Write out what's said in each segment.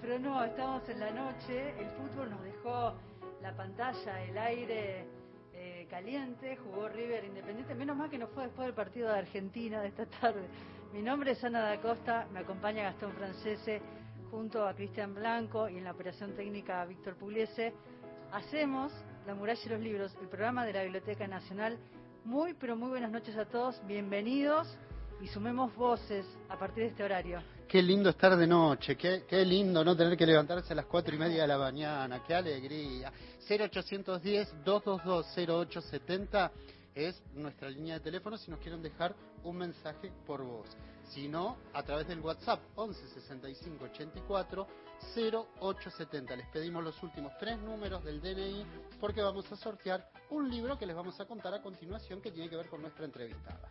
pero no, estamos en la noche, el fútbol nos dejó la pantalla, el aire eh, caliente, jugó River Independiente, menos mal que no fue después del partido de Argentina de esta tarde. Mi nombre es Ana da Costa, me acompaña Gastón Francese junto a Cristian Blanco y en la operación técnica Víctor Pugliese. Hacemos La muralla y los libros, el programa de la Biblioteca Nacional. Muy, pero muy buenas noches a todos, bienvenidos y sumemos voces a partir de este horario. Qué lindo estar de noche, qué, qué lindo no tener que levantarse a las cuatro y media de la mañana, qué alegría. 0810-222-0870 es nuestra línea de teléfono si nos quieren dejar un mensaje por voz. Si no, a través del WhatsApp 11 65 84 0870. Les pedimos los últimos tres números del DNI porque vamos a sortear un libro que les vamos a contar a continuación que tiene que ver con nuestra entrevistada.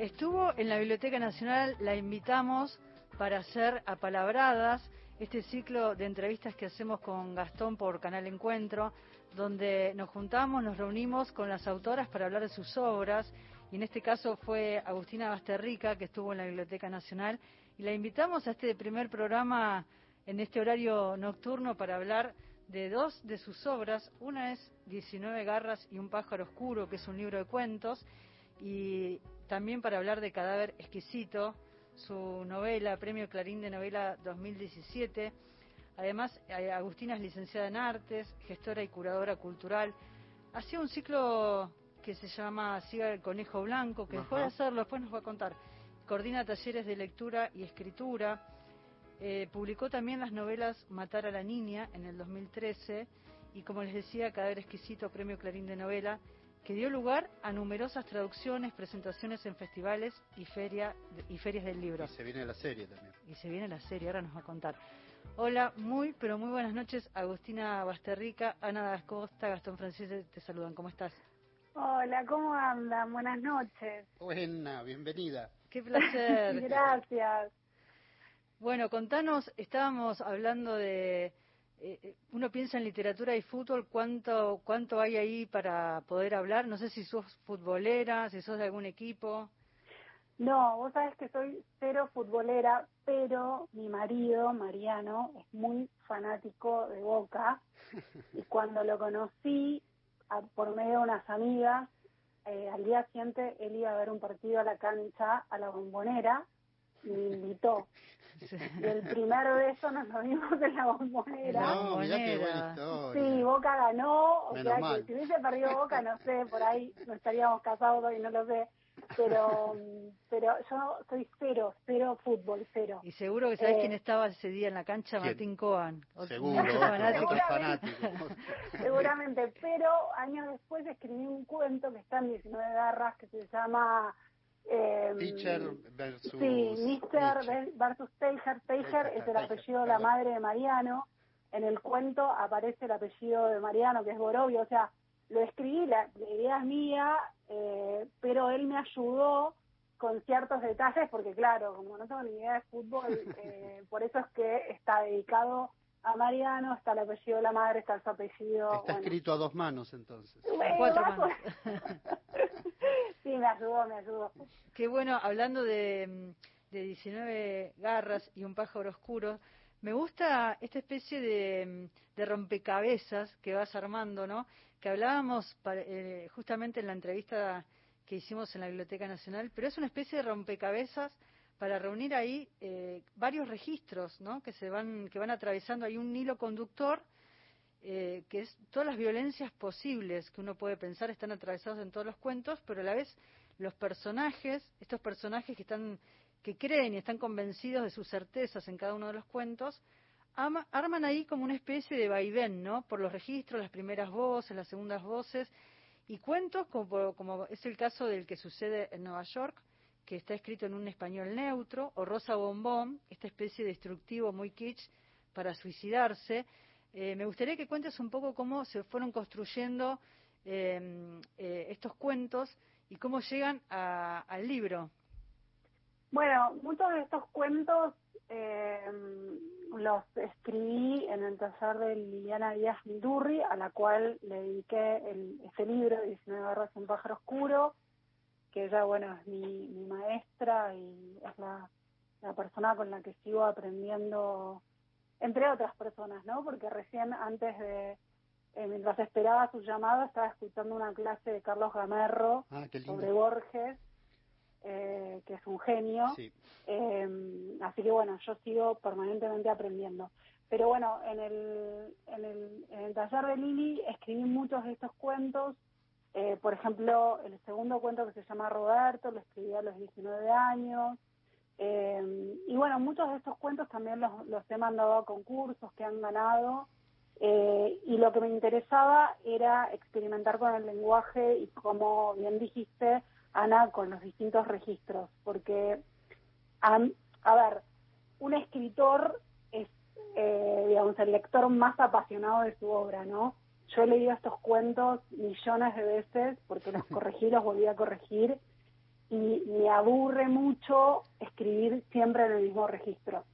Estuvo en la Biblioteca Nacional, la invitamos para hacer apalabradas este ciclo de entrevistas que hacemos con Gastón por Canal Encuentro, donde nos juntamos, nos reunimos con las autoras para hablar de sus obras, y en este caso fue Agustina Basterrica, que estuvo en la Biblioteca Nacional, y la invitamos a este primer programa en este horario nocturno para hablar de dos de sus obras. Una es 19 garras y un pájaro oscuro, que es un libro de cuentos, y también para hablar de Cadáver Exquisito, su novela, Premio Clarín de Novela 2017. Además, eh, Agustina es licenciada en artes, gestora y curadora cultural. Hacía un ciclo que se llama Siga el Conejo Blanco, que después de hacerlo, después nos va a contar. Coordina talleres de lectura y escritura. Eh, publicó también las novelas Matar a la Niña en el 2013 y, como les decía, Cadáver Exquisito, Premio Clarín de Novela que dio lugar a numerosas traducciones, presentaciones en festivales y, feria, y ferias del libro. Y se viene la serie también. Y se viene la serie, ahora nos va a contar. Hola, muy, pero muy buenas noches, Agustina Basterrica, Ana das Costa, Gastón Francisco, te saludan, ¿cómo estás? Hola, ¿cómo andan? Buenas noches. Buena, bienvenida. Qué placer. Gracias. Bueno, contanos, estábamos hablando de uno piensa en literatura y fútbol, ¿cuánto, ¿cuánto hay ahí para poder hablar? No sé si sos futbolera, si sos de algún equipo. No, vos sabés que soy cero futbolera, pero mi marido, Mariano, es muy fanático de Boca y cuando lo conocí por medio de unas amigas, eh, al día siguiente él iba a ver un partido a la cancha, a la bombonera, y me invitó. Y el primer beso nos lo vimos en la bombonera. No, mira qué buena historia. Sí, Boca ganó, o sea que si hubiese perdido Boca, no sé, por ahí no estaríamos casados hoy, no lo sé. Pero pero yo soy cero, cero fútbol, cero. Y seguro que sabes quién eh, estaba ese día en la cancha, Martín Coan. Seguro, Seguramente, pero años después escribí un cuento que está en 19 garras que se llama eh, Teacher versus... Sí, Mister versus Teicher. Teicher es el apellido de la madre de Mariano. En el cuento aparece el apellido de Mariano, que es Borovio. O sea, lo escribí, la, idea es mía, eh, pero él me ayudó con ciertos detalles, porque claro, como no tengo ni idea de fútbol, eh, por eso es que está dedicado a Mariano, está el apellido de la madre, está su apellido. Está escrito a dos manos entonces. Cuatro manos. sí, me ayudó, me ayudó. Qué bueno, hablando de, de 19 garras y un pájaro oscuro, me gusta esta especie de, de rompecabezas que vas armando, ¿no? Que hablábamos eh, justamente en la entrevista que hicimos en la Biblioteca Nacional, pero es una especie de rompecabezas para reunir ahí eh, varios registros, ¿no? Que se van, que van atravesando ahí un hilo conductor eh, que es todas las violencias posibles que uno puede pensar están atravesados en todos los cuentos, pero a la vez los personajes, estos personajes que están que creen y están convencidos de sus certezas en cada uno de los cuentos, arman ahí como una especie de vaivén, ¿no? Por los registros, las primeras voces, las segundas voces, y cuentos como, es el caso del que sucede en Nueva York, que está escrito en un español neutro, o Rosa Bombón, esta especie de destructivo muy kitsch para suicidarse, eh, me gustaría que cuentes un poco cómo se fueron construyendo em, eh, estos cuentos y cómo llegan al libro. Bueno, muchos de estos cuentos em, los escribí en el taller de Liliana Díaz Midurri, a la cual le dediqué el, este libro, 19 barras un pájaro oscuro, que ella, bueno, es mi, mi maestra y es la, la persona con la que sigo aprendiendo entre otras personas, ¿no? Porque recién antes de, eh, mientras esperaba su llamada, estaba escuchando una clase de Carlos Gamerro Ah, sobre Borges, eh, que es un genio. Sí. Eh, así que bueno, yo sigo permanentemente aprendiendo. Pero bueno, en el, en el, en el taller de Lili escribí muchos de estos cuentos. Eh, por ejemplo, el segundo cuento que se llama Roberto, lo escribí a los 19 años. Eh, y bueno, muchos de estos cuentos también los, los he mandado a concursos que han ganado. Eh, y lo que me interesaba era experimentar con el lenguaje y, como bien dijiste, Ana, con los distintos registros. Porque, a, a ver, un escritor es, eh, digamos, el lector más apasionado de su obra, ¿no? Yo he leído estos cuentos millones de veces porque los corregí, los volví a corregir y me aburre mucho escribir siempre en el mismo registro.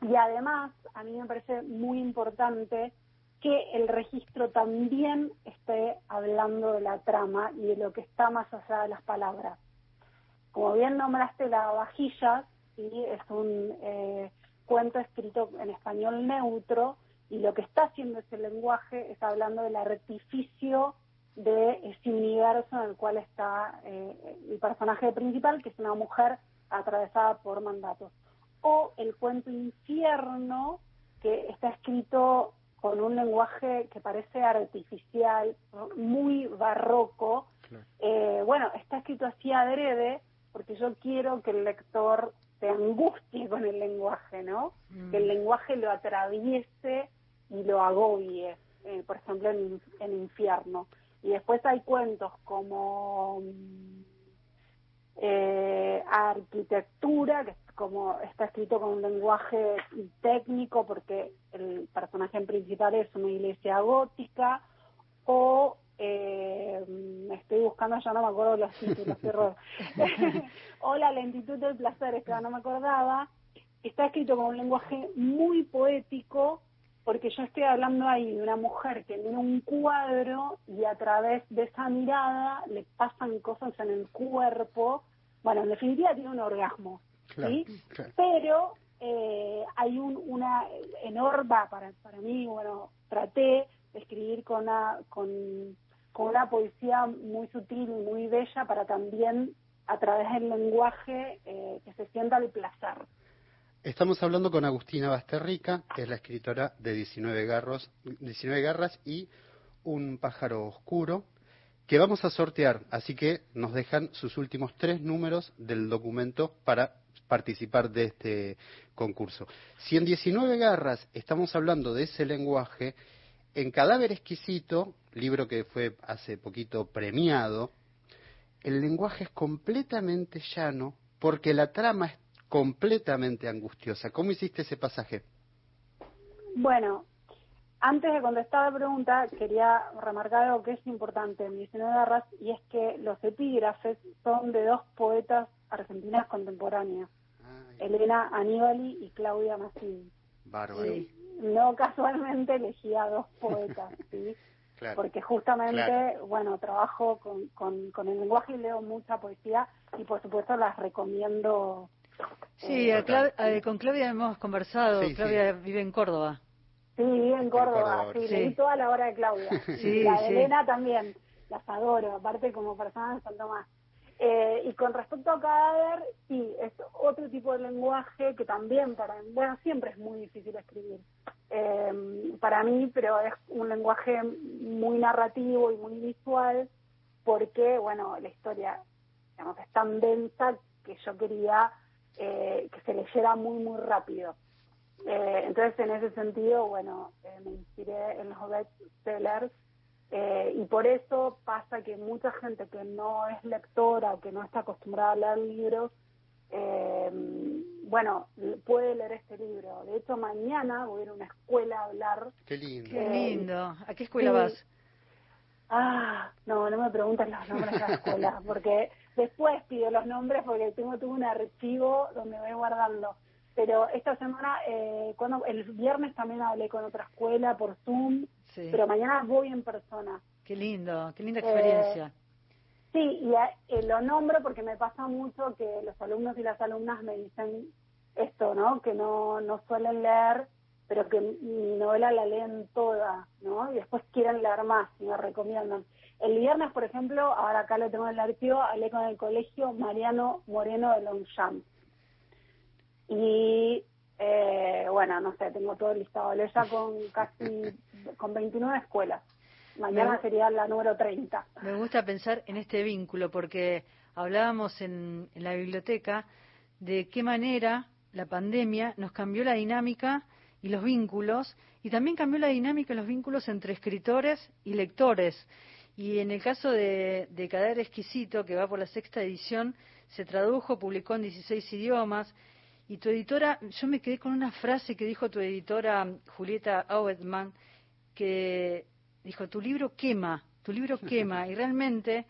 Y además, a mí me parece muy importante que el registro también esté hablando de la trama y de lo que está más allá de las palabras. Como bien nombraste la vajilla, ¿sí? es un eh, cuento escrito en español neutro y lo que está haciendo ese lenguaje es hablando del artificio de ese universo en el cual está eh, el personaje principal, que es una mujer atravesada por mandatos. O el cuento Infierno, que está escrito con un lenguaje que parece artificial, muy barroco. Claro. Eh, bueno, está escrito así adrede, porque yo quiero que el lector se angustie con el lenguaje, ¿no? Mm. Que el lenguaje lo atraviese y lo agobie, eh, por ejemplo, en, en Infierno. Y después hay cuentos como mm, eh, arquitectura, que es como está escrito con un lenguaje técnico porque el personaje principal es una iglesia gótica, o eh, me estoy buscando, ya no me acuerdo los títulos, horror. o la lentitud del placer, es que no me acordaba, está escrito con un lenguaje muy poético, porque yo estoy hablando ahí de una mujer que mira un cuadro y a través de esa mirada le pasan cosas en el cuerpo. Bueno, en definitiva tiene un orgasmo, Claro, ¿sí? claro. Pero eh, hay un, una enorme, para, para mí, bueno, traté de escribir con una, con, con una poesía muy sutil y muy bella para también, a través del lenguaje, eh, que se sienta el placer. Estamos hablando con Agustina Basterrica, que es la escritora de 19, garros, 19 garras y Un pájaro oscuro, que vamos a sortear. Así que nos dejan sus últimos tres números del documento para participar de este concurso. Si en 19 garras estamos hablando de ese lenguaje, en Cadáver Exquisito, libro que fue hace poquito premiado, el lenguaje es completamente llano porque la trama completamente angustiosa. ¿Cómo hiciste ese pasaje? Bueno, antes de contestar la pregunta, quería remarcar algo que es importante en 19 garras, y es que los epígrafes son de dos poetas argentinas contemporáneas, Ay, Elena Aníbali y Claudia Massini. bárbaro. Y no casualmente elegí a dos poetas, ¿sí? Claro. porque justamente, Claro. bueno, trabajo con, con, con el lenguaje y leo mucha poesía y por supuesto las recomiendo. Sí, eh, a Clau- eh, con Claudia hemos conversado. Sí, sí. Claudia vive en Córdoba. Sí, vive en Córdoba, Córdoba, sí, sí. leí toda la obra de Claudia. Sí, la de sí. Elena también, las adoro, aparte como persona de San Tomás. Eh, y con respecto a Cadáver, sí, es otro tipo de lenguaje que también para bueno, siempre es muy difícil escribir eh, para mí, pero es un lenguaje muy narrativo y muy visual porque, bueno, la historia digamos, es tan densa que yo quería eh, que se leyera muy, muy rápido. Eh, entonces, en ese sentido, bueno, eh, me inspiré en los bestsellers eh, y por eso pasa que mucha gente que no es lectora o que no está acostumbrada a leer libros, eh, bueno, puede leer este libro. De hecho, mañana voy a ir a una escuela a hablar. Qué lindo. Qué lindo. ¿A qué escuela sí. vas? Ah, no, no me preguntes los nombres de la escuela, porque después pido los nombres porque tengo todo un archivo donde voy guardando. Pero esta semana, eh, cuando el viernes también hablé con otra escuela por Zoom, Sí. pero mañana voy en persona. Qué lindo, qué linda Eh, experiencia. Sí, y a- eh, lo nombro porque me pasa mucho que los alumnos y las alumnas me dicen esto, ¿no? Que no, no suelen leer pero que mi novela la leen toda, ¿no? Y después quieren leer más y me recomiendan. El viernes, por ejemplo, ahora acá lo tengo en el archivo, hablé con el colegio Mariano Moreno de Longchamp. Y eh, bueno, no sé, tengo todo listado. Leo ya con casi con 29 escuelas. Mañana sería la número 30. Me gusta pensar en este vínculo porque hablábamos en, en la biblioteca de qué manera la pandemia nos cambió la dinámica y los vínculos y también cambió la dinámica y los vínculos entre escritores y lectores. Y en el caso de, de Cadáver Exquisito, que va por la sexta edición, se tradujo, publicó en 16 idiomas. Y tu editora, yo me quedé con una frase que dijo tu editora Julieta Auetman, que dijo, tu libro quema, tu libro quema. Y realmente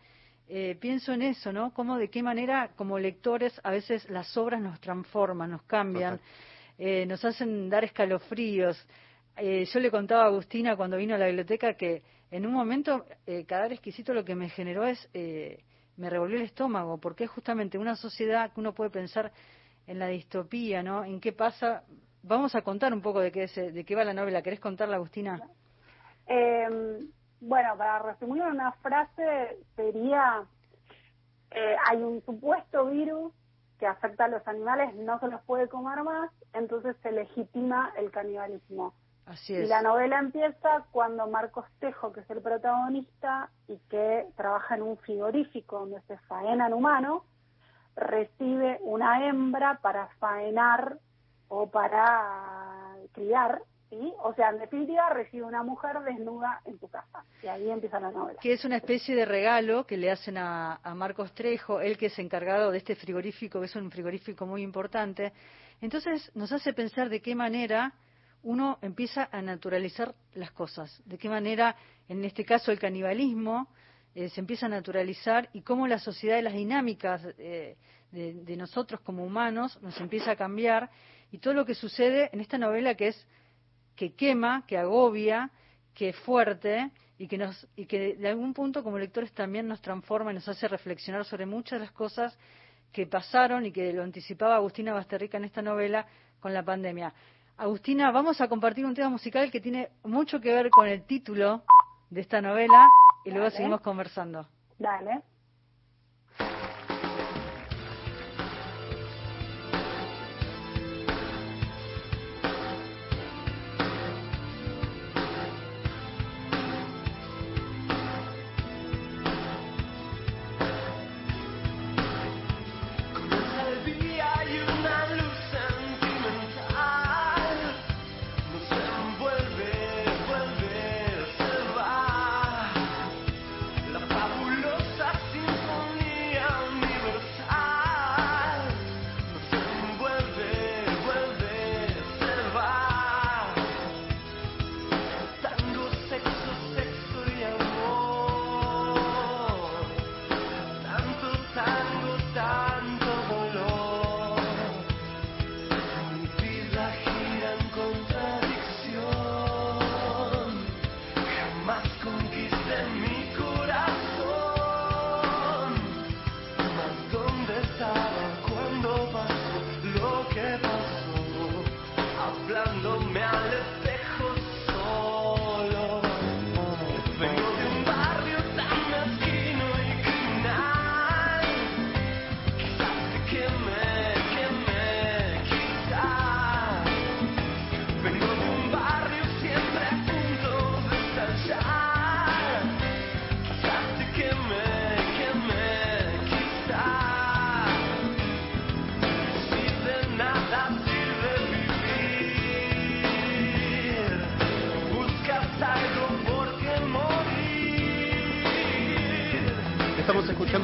eh, pienso en eso, ¿no? Cómo de qué manera como lectores a veces las obras nos transforman, nos cambian, eh, nos hacen dar escalofríos. Eh, yo le contaba a Agustina cuando vino a la biblioteca que en un momento eh, exquisito lo que me generó es, eh, me revolvió el estómago, porque es justamente una sociedad que uno puede pensar en la distopía, ¿no? En qué pasa. Vamos a contar un poco de qué, de qué va la novela. ¿Querés contarla, Agustina? Eh, bueno, para resumir una frase, sería, eh, hay un supuesto virus que afecta a los animales, no se los puede comer más, entonces se legitima el canibalismo. Así es. Y la novela empieza cuando Marcos Tejo, que es el protagonista y que trabaja en un frigorífico donde se faenan humanos, recibe una hembra para faenar o para criar o sea, en definitiva, recibe una mujer desnuda en tu casa. Y ahí empieza la novela. Que es una especie de regalo que le hacen a, Marcos Trejo, él que es encargado de este frigorífico, que es un frigorífico muy importante. Entonces, nos hace pensar de qué manera uno empieza a naturalizar las cosas, de qué manera, en este caso, el canibalismo eh, se empieza a naturalizar y cómo la sociedad y las dinámicas eh, de nosotros como humanos nos empieza a cambiar y todo lo que sucede en esta novela que es que quema, que agobia, que es fuerte y que, nos, y que de algún punto como lectores también nos transforma y nos hace reflexionar sobre muchas de las cosas que pasaron y que lo anticipaba Agustina Basterrica en esta novela con la pandemia. Agustina, vamos a compartir un tema musical que tiene mucho que ver con el título de esta novela y luego seguimos conversando. Dale.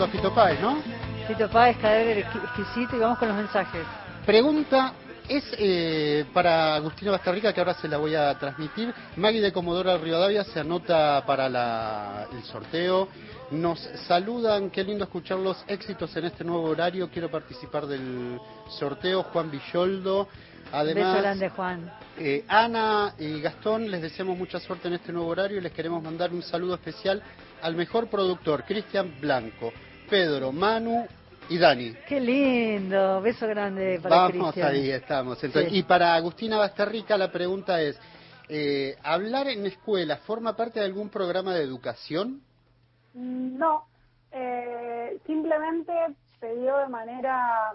A Fito Páez, ¿no? Fito Páez, cadáver exquisito, y vamos con los mensajes. Pregunta es eh, para Agustina Bastarrica, que ahora se la voy a transmitir. Maggie de Comodoro Rivadavia se anota para el sorteo. Nos saludan, qué lindo escuchar los éxitos en este nuevo horario. Quiero participar del sorteo. Juan Villoldo. Además, Beso Juan. Eh, Ana y Gastón, les deseamos mucha suerte en este nuevo horario y les queremos mandar un saludo especial al mejor productor, Cristian Blanco, Pedro, Manu y Dani. Qué lindo, beso grande para Vamos, ahí estamos. Y para Agustina Bastarrica la pregunta es, eh, ¿hablar en escuela forma parte de algún programa de educación? No, eh, simplemente se dio de manera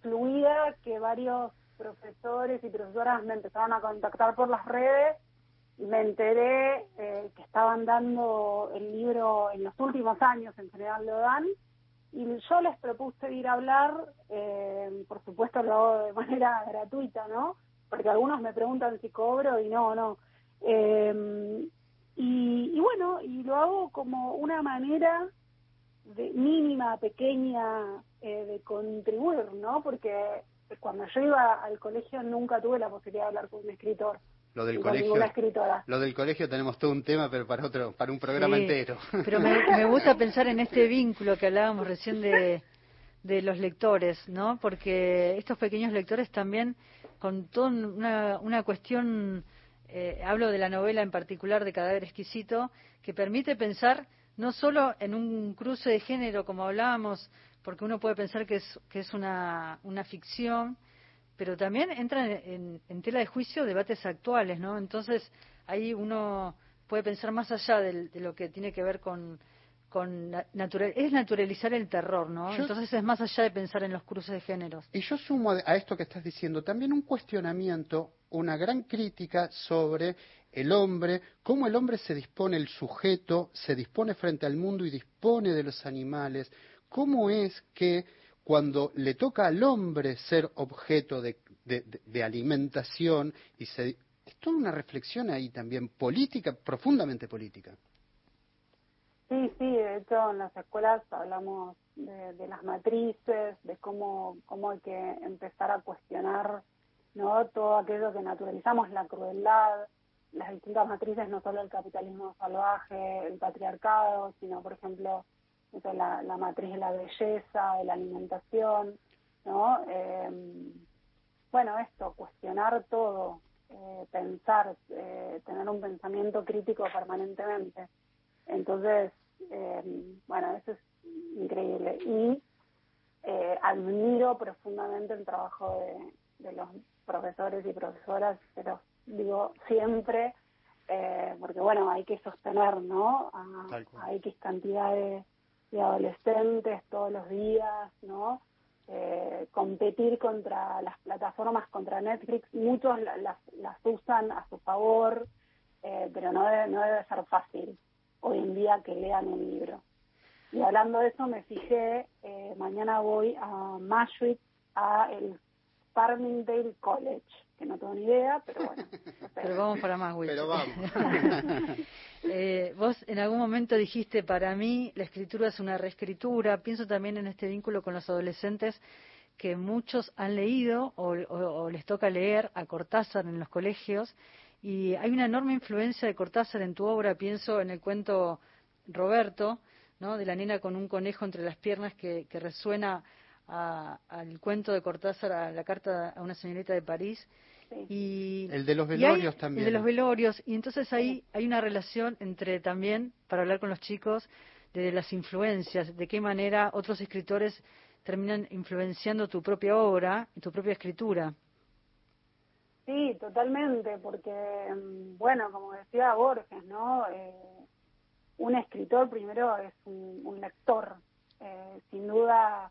fluida que varios profesores y profesoras me empezaron a contactar por las redes me enteré eh, que estaban dando el libro en los últimos años, en general lo dan, y yo les propuse ir a hablar, eh, por supuesto lo hago de manera gratuita, ¿no? Porque algunos me preguntan si cobro y no, no. Eh, y, bueno, y lo hago como una manera de mínima, pequeña, de contribuir, ¿no? Porque cuando yo iba al colegio nunca tuve la posibilidad de hablar con un escritor. Lo del colegio, lo del colegio tenemos todo un tema, pero para otro, para un programa entero. Pero me, gusta pensar en este vínculo que hablábamos recién de, de los lectores, ¿no? Porque estos pequeños lectores también, con toda una, una cuestión, eh, hablo de la novela en particular de Cadáver Exquisito, que permite pensar no solo en un cruce de género, como hablábamos, porque uno puede pensar que es, que es una, una ficción, pero también entran en, tela de juicio debates actuales, ¿no? Entonces ahí uno puede pensar más allá de, lo que tiene que ver con, con natural, es naturalizar el terror, ¿no? Entonces es más allá de pensar en los cruces de géneros. Y yo sumo a esto que estás diciendo también un cuestionamiento, una gran crítica sobre el hombre, cómo el hombre se dispone, el sujeto se dispone frente al mundo y dispone de los animales, cómo es que cuando le toca al hombre ser objeto de, alimentación y se, es toda una reflexión ahí también política, profundamente política. Sí, sí, de hecho en las escuelas hablamos de, las matrices, de cómo, cómo hay que empezar a cuestionar ¿no? todo aquello que naturalizamos, la crueldad, las distintas matrices, no solo el capitalismo salvaje, el patriarcado, sino por ejemplo la, la, matriz de la belleza, de la alimentación, ¿no? Em, bueno, esto, cuestionar todo, eh, pensar, eh, tener un pensamiento crítico permanentemente. Entonces, em, bueno, eso es increíble. Y eh, admiro profundamente el trabajo de, de, los profesores y profesoras, pero digo siempre, porque bueno, hay que sostener, ¿no? A, a X cantidad de, de adolescentes todos los días, ¿no? Eh, competir contra las plataformas, contra Netflix, muchos las, las usan a su favor, eh, pero no debe, no debe ser fácil hoy en día que lean un libro. Y hablando de eso, me fijé, eh, mañana voy a Massachusetts, a el Farmingdale College, que no tengo ni idea, pero bueno. pero vamos para más, Pero vamos. eh, vos en algún momento dijiste, para mí la escritura es una reescritura. Pienso también en este vínculo con los adolescentes que muchos han leído o, les toca leer a Cortázar en los colegios y hay una enorme influencia de Cortázar en tu obra. Pienso en el cuento Roberto, ¿no? de la nena con un conejo entre las piernas que resuena al cuento de Cortázar, a la carta a una señorita de París. Y, el de los velorios también. El de los velorios. Y entonces ahí hay una relación entre también, para hablar con los chicos, de las influencias, de qué manera otros escritores terminan influenciando tu propia obra y tu propia escritura. Sí, totalmente, porque, mm, bueno, como decía Borges, ¿no? Eh, un escritor primero es un, lector. Eh, sin duda,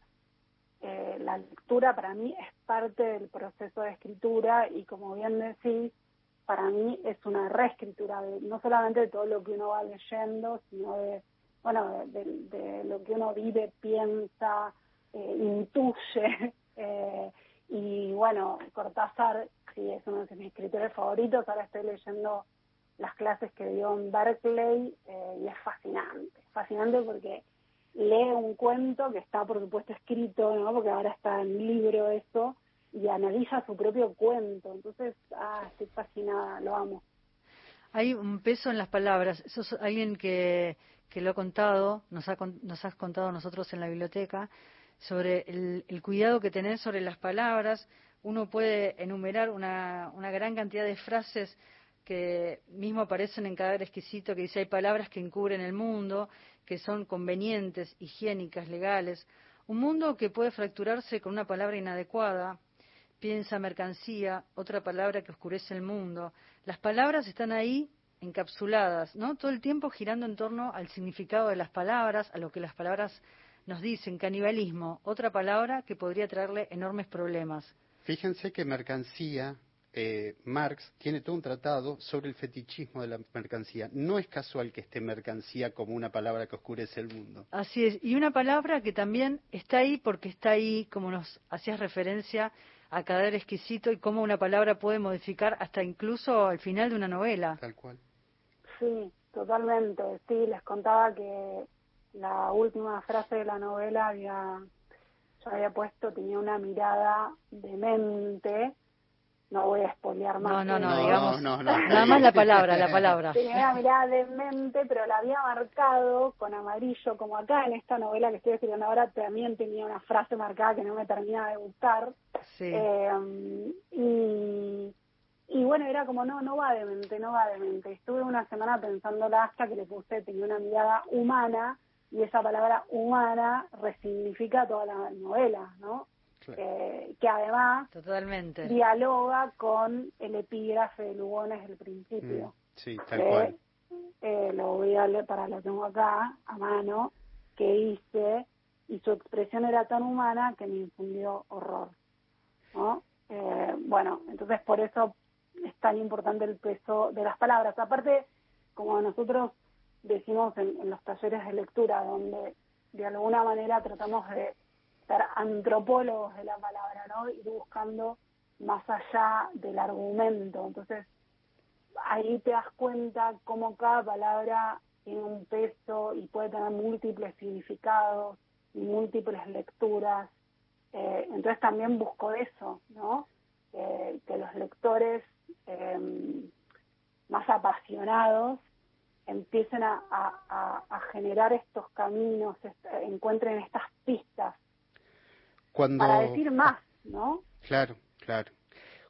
eh, la lectura para mí es parte del proceso de escritura y como bien decís, para mí es una reescritura, no solamente de todo lo que uno va leyendo, sino de, bueno, de, lo que uno vive, piensa, eh, intuye. Eh, y bueno, Cortázar, sí, es uno de mis escritores favoritos, ahora estoy leyendo las clases que dio en Berkeley y es fascinante, fascinante porque lee un cuento que está, por supuesto, escrito, ¿no? Porque ahora está en libro eso, y analiza su propio cuento. Entonces, ah, estoy fascinada, lo amo. Hay un peso en las palabras. Eso es alguien que, que lo ha contado, nos, ha, nos has contado nosotros en la biblioteca, sobre el, el cuidado que tenés sobre las palabras. Uno puede enumerar una, una gran cantidad de frases que mismo aparecen en cada exquisito, que dice hay palabras que encubren el mundo, que son convenientes, higiénicas, legales, Un mundo que puede fracturarse con una palabra inadecuada, piensa mercancía, otra palabra que oscurece el mundo. Las palabras están ahí encapsuladas, ¿no? Todo el tiempo girando en torno al significado de las palabras, a lo que las palabras nos dicen. Canibalismo, otra palabra que podría traerle enormes problemas. Fíjense que mercancía, eh, Marx tiene todo un tratado sobre el fetichismo de la mercancía. No es casual que esté mercancía como una palabra que oscurece el mundo. Así es, y una palabra que también está ahí porque está ahí, como nos hacías referencia, a caer exquisito y cómo una palabra puede modificar hasta incluso al final de una novela. Tal cual. Sí, totalmente. Sí, les contaba que la última frase de la novela había, yo había puesto, tenía una mirada demente. No voy a espolear más. No, no, no, digamos. nada más la palabra, la palabra. Tenía una mirada demente, pero la había marcado con amarillo, como acá en esta novela que estoy escribiendo ahora también tenía una frase marcada que no me terminaba de gustar. Sí. Eh, y y bueno, era como, no, no va de mente, no va de mente. Estuve una semana pensándola hasta que le puse, tenía una mirada humana, y esa palabra humana resignifica toda la novela, ¿no? Eh, que además Totalmente. dialoga con el epígrafe de Lugones del principio. Mm, sí, tal cual. Eh, lo voy a leer, para lo tengo acá, a mano, que dice, y su expresión era tan humana que me infundió horror. ¿no? Eh, bueno, entonces por eso es tan importante el peso de las palabras. Aparte, como nosotros decimos en, los talleres de lectura, donde de alguna manera tratamos de ser antropólogos de la palabra, ¿no? Ir buscando más allá del argumento. Entonces, ahí te das cuenta cómo cada palabra tiene un peso y puede tener múltiples significados y múltiples lecturas. Eh, entonces también busco eso, ¿no? que los lectores Em, más apasionados empiecen a, generar estos caminos, encuentren estas pistas para decir más, ¿no? Claro, claro.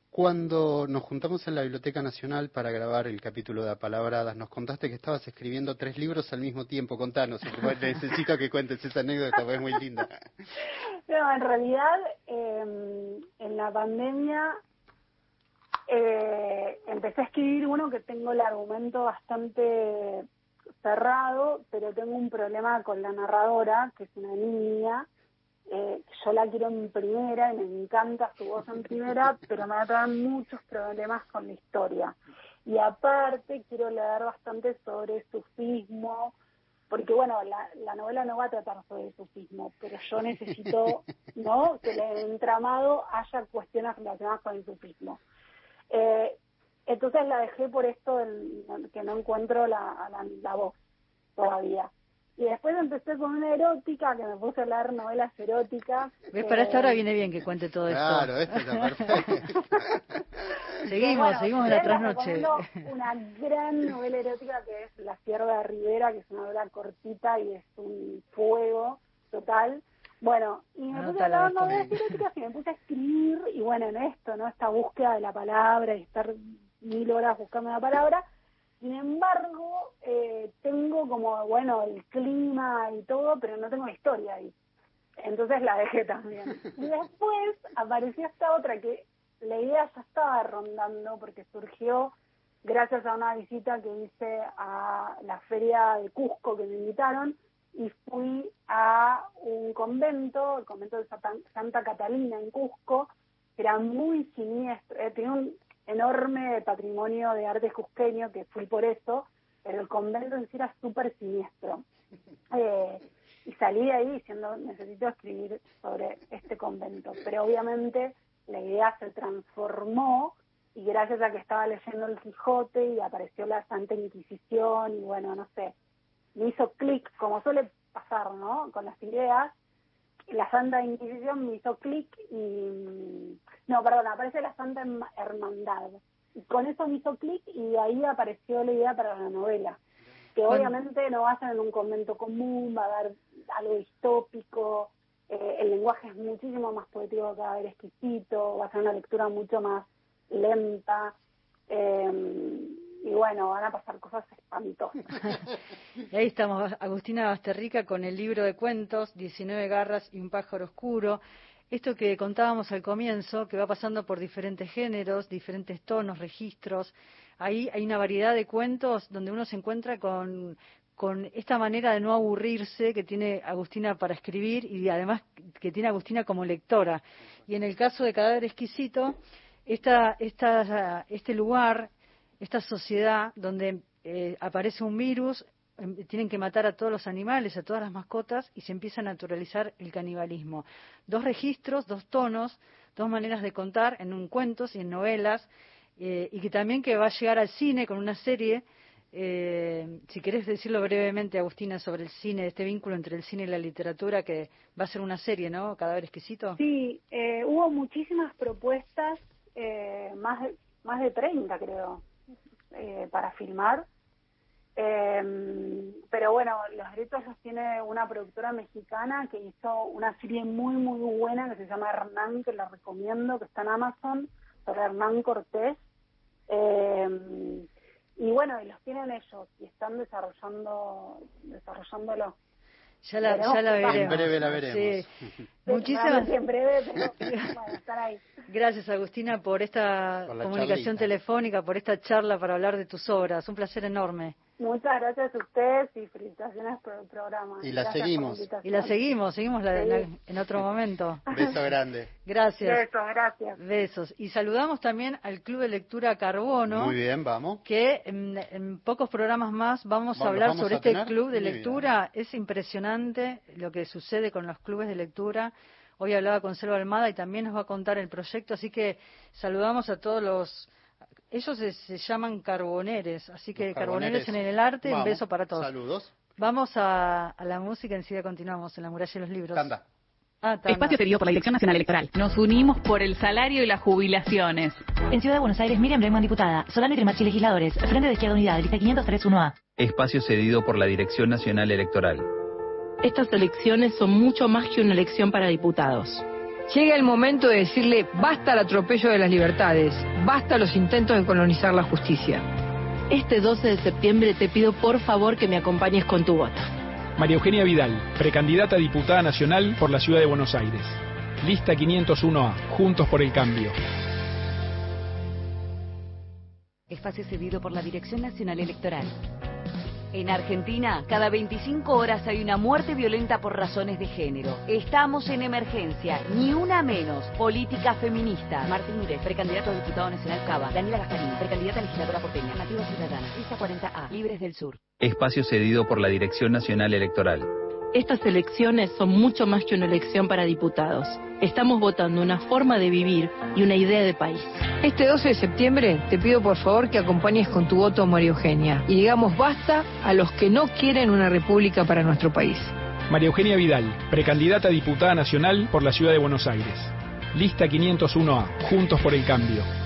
Cuando nos juntamos en la Biblioteca Nacional para grabar el capítulo de Apalabradas, nos contaste que estabas escribiendo tres libros al mismo tiempo. Contanos, necesito que cuentes esa anécdota, es muy linda. No, en realidad, em, en la pandemia eh, empecé a escribir uno que tengo el argumento bastante cerrado, pero tengo un problema con la narradora, que es una niña. Eh, yo la quiero en primera y me encanta su voz en primera, pero me va a traer muchos problemas con la historia. Y aparte quiero leer bastante sobre sufismo, porque bueno, la, la novela no va a tratar sobre el sufismo, pero yo necesito no que en el entramado haya cuestiones relacionadas con el sufismo. Eh, entonces la dejé por esto que no encuentro la, la, voz todavía. Y después empecé con una erótica, que me puse a leer novelas eróticas. ¿Ves? Para esta hora viene bien que cuente todo esto. Claro, esto está perfecto. seguimos, seguimos en la trasnoche. Una gran novela erótica que es La Sierva de Rivera, que es una novela cortita y es un fuego total. Bueno, y me puse a hablar novelas eróticas y me puse a escribir, y bueno, en esto, ¿no? Esta búsqueda de la palabra y estar mil horas buscando la palabra. Sin embargo, eh, tengo como, bueno, el clima y todo, pero no tengo historia ahí. Entonces la dejé también. Y después apareció esta otra que la idea ya estaba rondando porque surgió gracias a una visita que hice a la feria de Cusco que me invitaron y fui a un convento, el convento de Santa Catalina en Cusco, que era muy siniestro, eh, tenía un enorme patrimonio de arte cusqueño, que fui por eso, pero el convento en sí era súper siniestro. Eh, y salí de ahí diciendo, necesito escribir sobre este convento. Pero obviamente la idea se transformó y gracias a que estaba leyendo el Quijote y apareció la Santa Inquisición y bueno, no sé, me hizo clic, como suele pasar, ¿no? Con las ideas, la Santa Inquisición me hizo clic y... No, perdón, aparece la Santa Hermandad. Y con eso me hizo clic y ahí apareció la idea para la novela. Que obviamente no va a ser en un convento común, va a dar algo distópico, eh, el lenguaje es muchísimo más poético, cada vez exquisito, va a ser una lectura mucho más lenta. Eh, y bueno, van a pasar cosas espantosas. ahí estamos, Agustina Basterrica con el libro de cuentos, 19 garras y un pájaro oscuro. Esto que contábamos al comienzo, que va pasando por diferentes géneros, diferentes tonos, registros. Ahí hay una variedad de cuentos donde uno se encuentra con, con esta manera de no aburrirse que tiene Agustina para escribir y además que tiene Agustina como lectora. Y en el caso de Cadáver Exquisito, esta, esta, este lugar, esta sociedad donde eh, aparece un virus, em, tienen que matar a todos los animales, a todas las mascotas y se empieza a naturalizar el canibalismo. Dos registros, dos tonos, dos maneras de contar en un cuentos y en novelas eh, y que también que va a llegar al cine con una serie eh, si querés decirlo brevemente, Agustina, sobre el cine, este vínculo entre el cine y la literatura, que va a ser una serie, ¿no? Cadáver exquisito. Sí, eh, hubo muchísimas propuestas, eh, más, de, más de 30 creo, eh, para filmar. Eh, pero bueno, los derechos los tiene una productora mexicana que hizo una serie muy, muy buena que se llama Hernán, que la recomiendo, que está en Amazon, sobre Hernán Cortés. Eh, y bueno, y los tienen ellos y están desarrollando desarrollándolo. Ya la, ya la veremos. En breve la veremos. Sí. Muchísimas En breve, pero bueno, estar ahí. gracias, Agustina, por esta Por comunicación charlita. telefónica, por esta charla para hablar de tus obras. Un placer enorme. Muchas gracias a ustedes y felicitaciones por el programa. Y la Gracias seguimos. Y la seguimos, seguimos la- en otro momento. Beso grande. Gracias. Besos, gracias. Besos. Y saludamos también al Club de Lectura Carbono. Muy bien, vamos. que en, en pocos programas más vamos a hablar vamos sobre a este club de lectura. Es impresionante lo que sucede con los clubes de lectura. Hoy hablaba con Selva Almada y también nos va a contar el proyecto, así que saludamos a todos los... Ellos se, se llaman carboneres, así que carboneres, carboneres. en el arte, un beso para todos. Saludos. Vamos a, a la música, enseguida continuamos en la muralla de los libros. Tanda. Ah. Espacio cedido por la Dirección Nacional Electoral. Nos unimos por el salario y las jubilaciones. En Ciudad de Buenos Aires, Miriam Bregman, diputada. Solano y Trimachi, legisladores. Frente de Izquierda Unidad, lista 503-1A. Espacio cedido por la Dirección Nacional Electoral. Estas elecciones son mucho más que una elección para diputados. Llega el momento de decirle basta al atropello de las libertades, basta a los intentos de colonizar la justicia. Este 12 de septiembre te pido por favor que me acompañes con tu voto. María Eugenia Vidal, precandidata a diputada nacional por la Ciudad de Buenos Aires. Lista 501A, Juntos por el Cambio. Espacio cedido por la Dirección Nacional Electoral. En Argentina, cada 25 horas hay una muerte violenta por razones de género. Estamos en emergencia, ni una menos. Política feminista. Martín Mírez, precandidato a diputado nacional Cava. Daniela Gasparín, precandidata a legisladora porteña. Nativa Ciudadana. Lista 40A. Libres del Sur. Espacio cedido por la Dirección Nacional Electoral. Estas elecciones son mucho más que una elección para diputados. Estamos votando una forma de vivir y una idea de país. Este 12 de septiembre te pido por favor que acompañes con tu voto a María Eugenia y digamos basta a los que no quieren una república para nuestro país. María Eugenia Vidal, precandidata a diputada nacional por la Ciudad de Buenos Aires. Lista 501A, Juntos por el Cambio.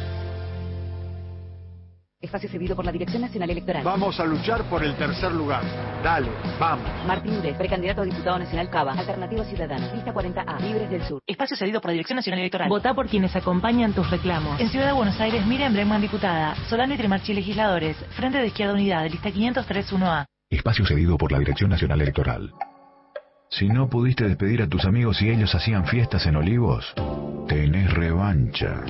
Espacio cedido por la Dirección Nacional Electoral. Vamos a luchar por el tercer lugar. Dale, vamos. Martín Mírez, precandidato a diputado nacional Cava. Alternativa Ciudadana. Lista 40A. Libres del Sur. Espacio cedido por la Dirección Nacional Electoral. Votá por quienes acompañan tus reclamos. En Ciudad de Buenos Aires, Miriam Bregman, diputada. Solano y Trimarchi, legisladores. Frente de Izquierda Unidad, lista 503-1A. Espacio cedido por la Dirección Nacional Electoral. Si no pudiste despedir a tus amigos y ellos hacían fiestas en Olivos, tenés revancha.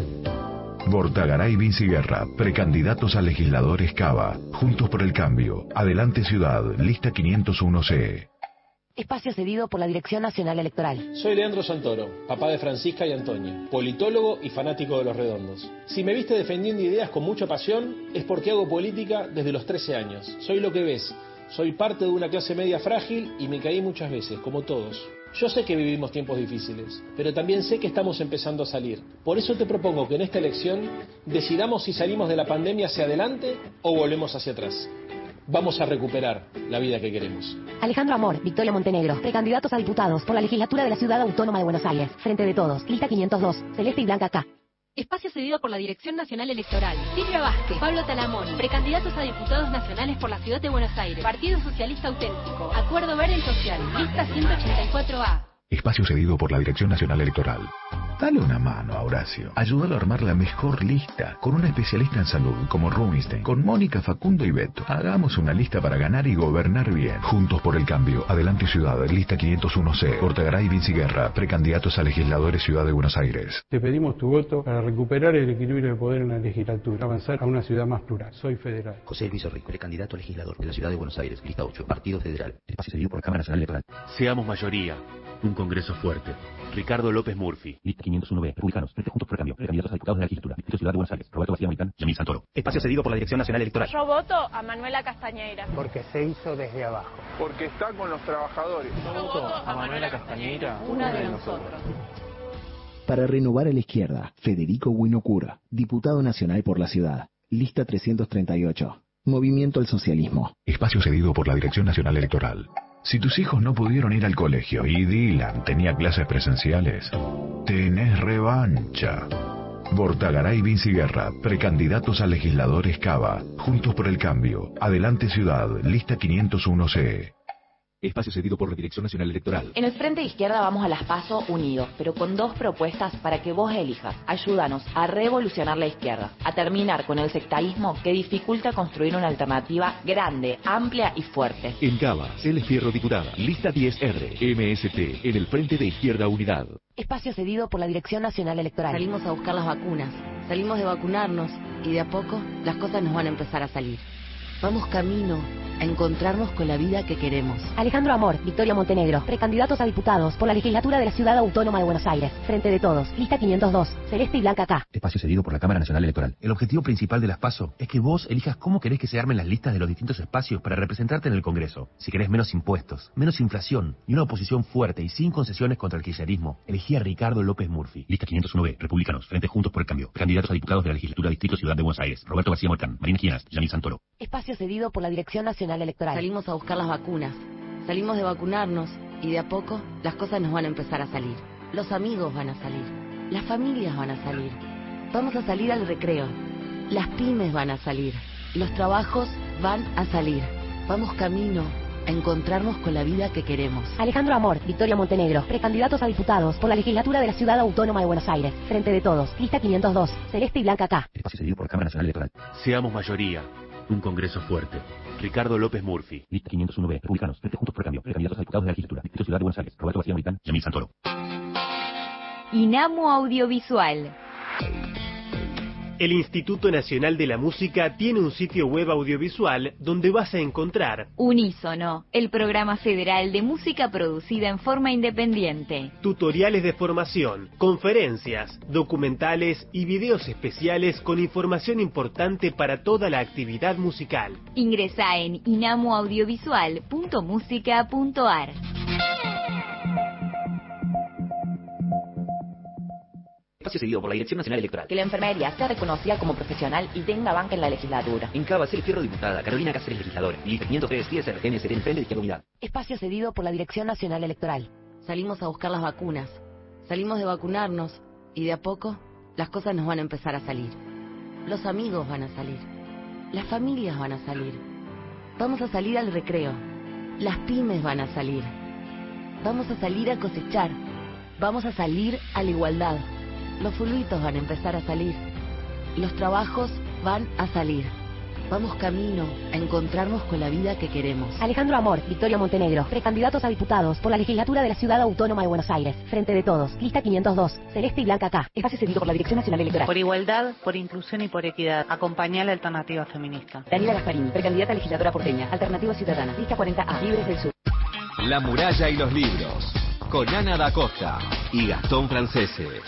Bortagaray Vinci Guerra, precandidatos a legisladores Cava, Juntos por el Cambio, Adelante Ciudad, lista 501C. Espacio cedido por la Dirección Nacional Electoral. Soy Leandro Santoro, papá de Francisca y Antonio, politólogo y fanático de los redondos. Si me viste defendiendo ideas con mucha pasión, es porque hago política desde los 13 años. Soy lo que ves. Soy parte de una clase media frágil y me caí muchas veces, como todos. Yo sé que vivimos tiempos difíciles, pero también sé que estamos empezando a salir. Por eso te propongo que en esta elección decidamos si salimos de la pandemia hacia adelante o volvemos hacia atrás. Vamos a recuperar la vida que queremos. Alejandro Amor, Victoria Montenegro, precandidatos a diputados por la legislatura de la Ciudad Autónoma de Buenos Aires. Frente de todos, lista 502, Celeste y Blanca K. Espacio cedido por la Dirección Nacional Electoral. Silvia Vázquez, Pablo Talamoni, precandidatos a diputados nacionales por la Ciudad de Buenos Aires. Partido Socialista Auténtico. Acuerdo Verde Social. Lista 184A. Espacio cedido por la Dirección Nacional Electoral. Dale una mano a Horacio. Ayúdalo a armar la mejor lista con una especialista en salud como Rubinstein, con Mónica, Facundo y Beto. Hagamos una lista para ganar y gobernar bien. Juntos por el cambio. Adelante Ciudad, lista 501C. Portagaray Vinci Guerra, precandidatos a legisladores Ciudad de Buenos Aires. Te pedimos tu voto para recuperar el equilibrio de poder en la legislatura, avanzar a una ciudad más plural. Soy federal. José Luis Rico, precandidato a legislador de la Ciudad de Buenos Aires, lista 8, Partido Federal. Espacio cedido por Cámara Nacional Electoral. Seamos mayoría. Un Congreso fuerte. Ricardo López Murphy. Lista 501B. Republicanos. Frente Juntos por el Cambio. Precandidatos a diputados de la legislatura. Distrito Ciudad de Buenos Aires. Roberto García Maritán. Yamil Santoro. Espacio cedido por la Dirección Nacional Electoral. Yo voto a Manuela Castañeira. Porque se hizo desde abajo. Porque está con los trabajadores. Yo voto a Manuela Castañeira. Una de nosotros. Para renovar a la izquierda, Federico Winocura, diputado nacional por la ciudad. Lista 338. Movimiento al Socialismo. Espacio cedido por la Dirección Nacional Electoral. Si tus hijos no pudieron ir al colegio y Dylan tenía clases presenciales, tenés revancha. Bortagaray Vinci Guerra, precandidatos a legisladores Cava, Juntos por el Cambio, Adelante Ciudad, lista 501C. Espacio cedido por la Dirección Nacional Electoral. En el Frente de Izquierda vamos a las PASO unidos, pero con dos propuestas para que vos elijas. Ayúdanos a revolucionar la izquierda, a terminar con el sectarismo que dificulta construir una alternativa grande, amplia y fuerte. En Cava, Celes Fierro diputada, lista 10R, MST, en el Frente de Izquierda Unidad. Espacio cedido por la Dirección Nacional Electoral. Salimos a buscar las vacunas, salimos de vacunarnos y de a poco las cosas nos van a empezar a salir. Vamos camino a encontrarnos con la vida que queremos. Alejandro Amor, Victoria Montenegro, precandidatos a diputados por la legislatura de la Ciudad Autónoma de Buenos Aires. Frente de todos, lista 502, Celeste y Blanca K. Espacio cedido por la Cámara Nacional Electoral. El objetivo principal de las PASO es que vos elijas cómo querés que se armen las listas de los distintos espacios para representarte en el Congreso. Si querés menos impuestos, menos inflación y una oposición fuerte y sin concesiones contra el kirchnerismo, elegí a Ricardo López Murphy. Lista 501B, Republicanos, Frente Juntos por el Cambio. Candidatos a diputados de la legislatura Distrito Ciudad de Buenos Aires. Roberto García Morcán, Marina Ginas, Yamil Santoro. Espacio cedido por la Dirección Nacional Electoral. Salimos a buscar las vacunas, salimos de vacunarnos y de a poco las cosas nos van a empezar a salir. Los amigos van a salir, las familias van a salir, vamos a salir al recreo, las pymes van a salir, los trabajos van a salir. Vamos camino a encontrarnos con la vida que queremos. Alejandro Amor, Victoria Montenegro, precandidatos a diputados por la legislatura de la Ciudad Autónoma de Buenos Aires. Frente de todos, lista 502, Celeste y Blanca K. Espacio cedido por la Cámara Nacional Electoral. Seamos mayoría. Un Congreso fuerte. Ricardo López Murphy. Lista 501B. Republicanos. Frente Juntos por el Cambio. Precandidatos a diputados de la legislatura. Distrito Ciudad de Buenos Aires. Roberto García Maritán. Yamil Santoro. Inamo Audiovisual. El Instituto Nacional de la Música tiene un sitio web audiovisual donde vas a encontrar Unísono, el programa federal de música producida en forma independiente. tutoriales de formación, conferencias, documentales y videos especiales con información importante para toda la actividad musical. Ingresa en inamoaudiovisual.musica.ar. Espacio cedido por la Dirección Nacional Electoral. Que la enfermería sea reconocida como profesional y tenga banca en la legislatura. En Cava, Celes Fierro diputada, Carolina Cáceres legisladora. Lista 503, 10 RGNST en el Frente de Izquierda Unidad. Espacio cedido por la Dirección Nacional Electoral. Salimos a buscar las vacunas, salimos de vacunarnos y de a poco las cosas nos van a empezar a salir. Los amigos van a salir, las familias van a salir. Vamos a salir al recreo, las pymes van a salir. Vamos a salir a cosechar, vamos a salir a la igualdad. Los fulbitos van a empezar a salir, los trabajos van a salir. Vamos camino a encontrarnos con la vida que queremos. Alejandro Amor, Victoria Montenegro, precandidatos a diputados por la legislatura de la Ciudad Autónoma de Buenos Aires. Frente de todos, lista 502, Celeste y Blanca K. Espacio cedido por la Dirección Nacional Electoral. Por igualdad, por inclusión y por equidad. Acompañar la alternativa feminista. Daniela Gasparini, precandidata a legisladora porteña. Alternativa Ciudadana. Lista 40A. Libres del Sur. La muralla y los libros. Con Ana da Costa y Gastón Francese.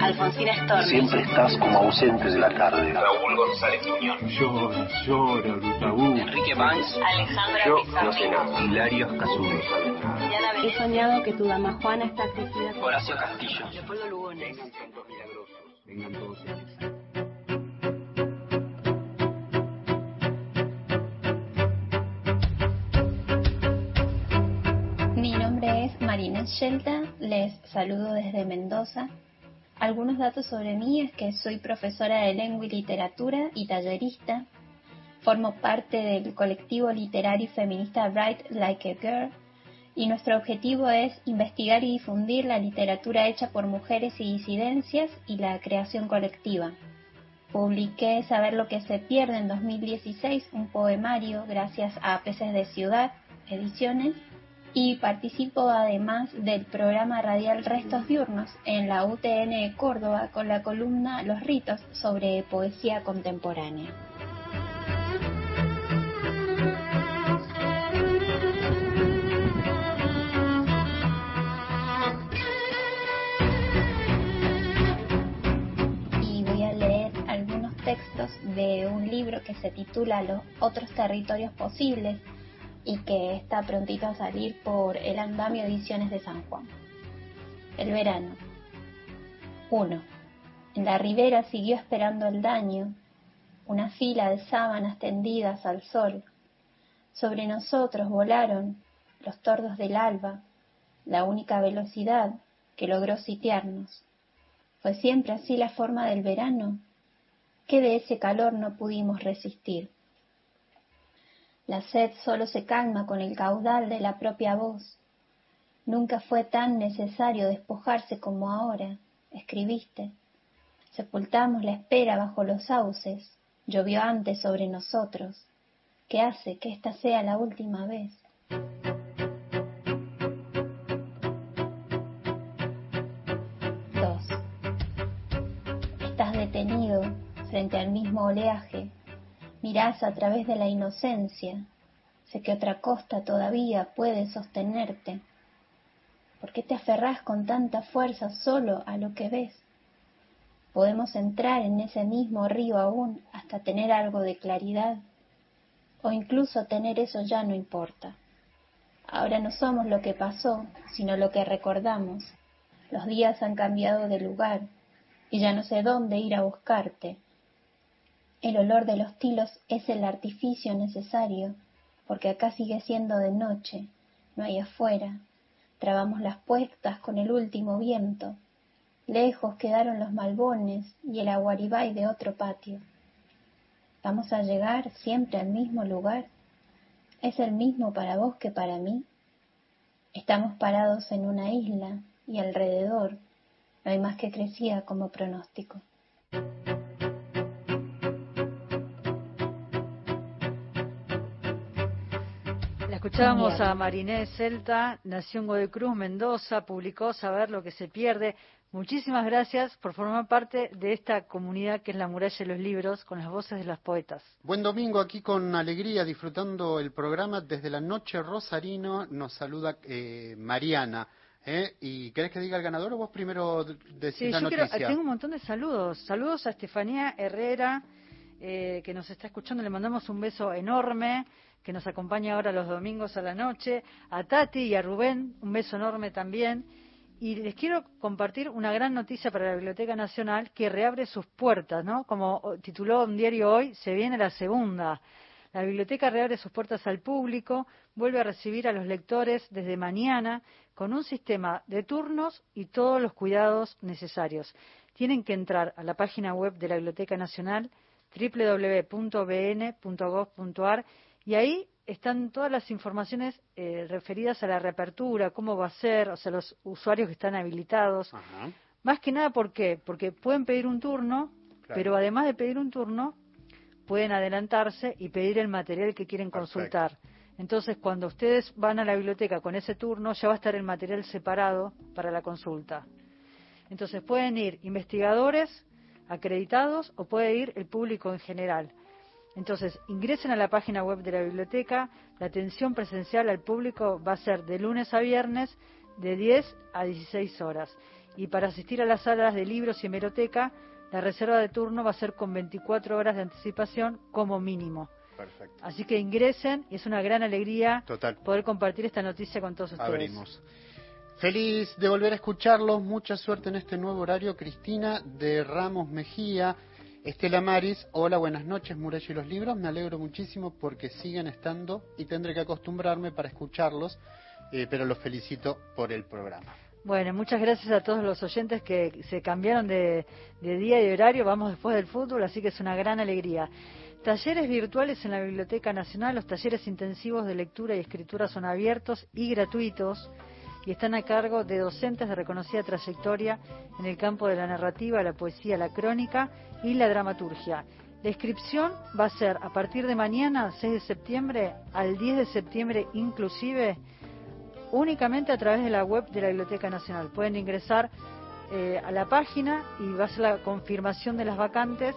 Alfonsina Storni. Siempre estás como ausente de la tarde. Raúl González Muñoz. Llora, llora, Brutabú. Enrique Banks. Alejandra Yo Pizarro. no sé nada. Hilario Cazú. He soñado que tu dama Juana está crecida. Horacio Castillo. Leopoldo Lugones. Vengan todos Shelta, les saludo desde Mendoza. Algunos datos sobre mí es que soy profesora de lengua y literatura y tallerista. Formo parte del colectivo literario y feminista Write Like a Girl, y nuestro objetivo es investigar y difundir la literatura hecha por mujeres y disidencias y la creación colectiva. Publiqué Saber lo que se pierde en 2016, un poemario gracias a Peces de Ciudad, Ediciones, y participo además del programa radial Restos Diurnos en la UTN Córdoba con la columna Los Ritos sobre poesía contemporánea. Y voy a leer algunos textos de un libro que se titula Los otros territorios posibles y que está prontito a salir por el Andamio Ediciones de San Juan. El verano. 1. En la ribera siguió esperando el daño, una fila de sábanas tendidas al sol. Sobre nosotros volaron los tordos del alba, la única velocidad que logró sitiarnos. ¿Fue siempre así la forma del verano? ¿Qué de ese calor no pudimos resistir? La sed solo se calma con el caudal de la propia voz. Nunca fue tan necesario despojarse como ahora, escribiste. Sepultamos la espera bajo los sauces, llovió antes sobre nosotros. ¿Qué hace que esta sea la última vez? Dos. Estás detenido frente al mismo oleaje, mirás a través de la inocencia, sé que otra costa todavía puede sostenerte. ¿Por qué te aferrás con tanta fuerza solo a lo que ves? Podemos entrar en ese mismo río aún hasta tener algo de claridad, o incluso tener eso ya no importa. Ahora no somos lo que pasó, sino lo que recordamos. Los días han cambiado de lugar y ya no sé dónde ir a buscarte. El olor de los tilos es el artificio necesario, porque acá sigue siendo de noche, no hay afuera. Trabamos las puertas con el último viento. Lejos quedaron los malbones y el aguaribay de otro patio. ¿Vamos a llegar siempre al mismo lugar? ¿Es el mismo para vos que para mí? Estamos parados en una isla y alrededor no hay más que crecía como pronóstico. Escuchábamos a Marinés Celta, nació en Godecruz, Mendoza, publicó Saber lo que se pierde. Muchísimas gracias por formar parte de esta comunidad que es la muralla de los libros, con las voces de las poetas. Buen domingo aquí con alegría, disfrutando el programa. Desde la noche Rosarino nos saluda eh, Mariana. ¿eh? ¿Y querés que diga el ganador o vos primero decís sí, la yo noticia? Quiero, tengo un montón de saludos. Saludos a Estefanía Herrera, eh, que nos está escuchando. Le mandamos un beso enorme que nos acompaña ahora los domingos a la noche, a Tati y a Rubén, un beso enorme también. Y les quiero compartir una gran noticia para la Biblioteca Nacional que reabre sus puertas, ¿no? Como tituló un diario hoy, se viene la segunda. La biblioteca reabre sus puertas al público, vuelve a recibir a los lectores desde mañana con un sistema de turnos y todos los cuidados necesarios. Tienen que entrar a la página web de la Biblioteca Nacional www.bn.gov.ar y ahí están todas las informaciones eh, referidas a la reapertura, cómo va a ser, o sea, los usuarios que están habilitados. Ajá. Más que nada, ¿por qué? Porque pueden pedir un turno, Claro. pero además de pedir un turno, pueden adelantarse y pedir el material que quieren Perfecto. consultar. Entonces, cuando ustedes van a la biblioteca con ese turno, ya va a estar el material separado para la consulta. Entonces, pueden ir investigadores acreditados o puede ir el público en general. Entonces, ingresen a la página web de la biblioteca. La atención presencial al público va a ser de lunes a viernes de 10 a 16 horas. Y para asistir a las salas de libros y hemeroteca, la reserva de turno va a ser con 24 horas de anticipación como mínimo. Perfecto. Así que ingresen y es una gran alegría Total. poder compartir esta noticia con todos ustedes. Abrimos. Feliz de volver a escucharlos. Mucha suerte en este nuevo horario. Cristina de Ramos Mejía. Estela Maris, hola, buenas noches, Muralla y los libros. Me alegro muchísimo porque siguen estando y tendré que acostumbrarme para escucharlos, eh, pero los felicito por el programa. Bueno, muchas gracias a todos los oyentes que se cambiaron de, día y horario. Vamos después del fútbol, así que es una gran alegría. Talleres virtuales en la Biblioteca Nacional. Los talleres intensivos de lectura y escritura son abiertos y gratuitos y están a cargo de docentes de reconocida trayectoria en el campo de la narrativa, la poesía, la crónica y la dramaturgia. La inscripción va a ser a partir de mañana, 6 de septiembre, al 10 de septiembre inclusive, únicamente a través de la web de la Biblioteca Nacional. Pueden ingresar eh, a la página y va a ser la confirmación de las vacantes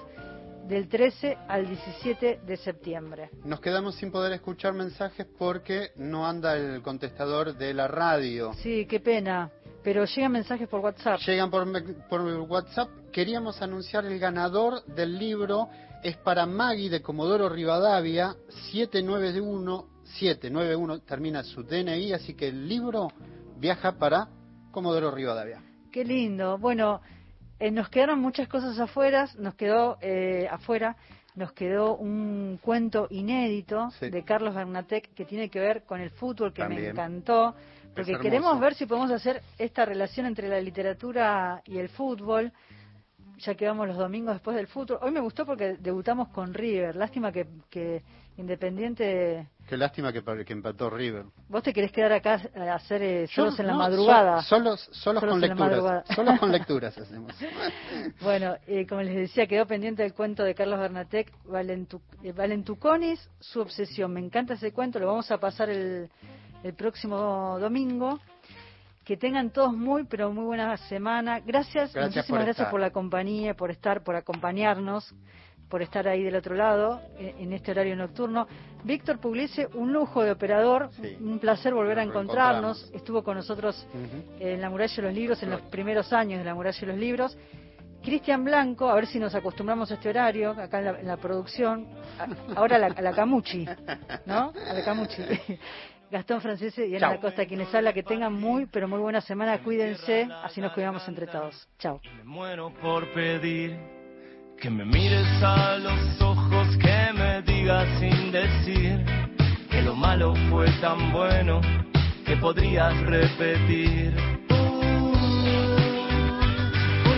del 13 al 17 de septiembre. Nos quedamos sin poder escuchar mensajes porque no anda el contestador de la radio. Sí, qué pena. Pero llegan mensajes por WhatsApp. Llegan por, por WhatsApp. Queríamos anunciar el ganador del libro. Es para Maggie de Comodoro Rivadavia, 791, 791, termina su DNI, así que el libro viaja para Comodoro Rivadavia. Qué lindo. Bueno, eh, nos quedaron muchas cosas afuera, nos quedó eh, afuera, nos quedó un cuento inédito de Carlos Bernatec que tiene que ver con el fútbol que me encantó, porque queremos ver si podemos hacer esta relación entre la literatura y el fútbol ya que vamos los domingos después del fútbol. Hoy me gustó porque debutamos con River. Lástima que, que Independiente. Qué lástima que, que empató River. ¿Vos te querés quedar acá a hacer eh, solos en la madrugada? solos, solos, con lecturas. Solos con lecturas hacemos. bueno, eh, como les decía, quedó pendiente el cuento de Carlos Bernatec, Valentu eh, Valentuconis, su obsesión. Me encanta ese cuento, lo vamos a pasar el, el próximo domingo. Que tengan todos muy, pero muy buena semana. Gracias, muchísimas gracias por la compañía, por estar, por acompañarnos, por estar ahí del otro lado, eh, en este horario nocturno. Víctor Pugliese, un lujo de operador, un placer volver a encontrarnos. Estuvo con nosotros en la Muralla de los Libros, en los primeros años de la Muralla de los Libros. Cristian Blanco, a ver si nos acostumbramos a este horario, acá en la, producción. ahora a la, a la Camuchi, ¿no? A la Camuchi. Gastón Francese y Ana Costa, quienes habla, que tengan muy, pero muy buena semana, cuídense, así nos cuidamos entre todos. Chao. Me muero por pedir que me mires a los ojos, que me digas sin decir que lo malo fue tan bueno que podrías repetir.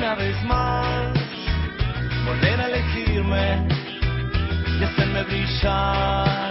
una vez más, volver a elegirme y hacerme brillar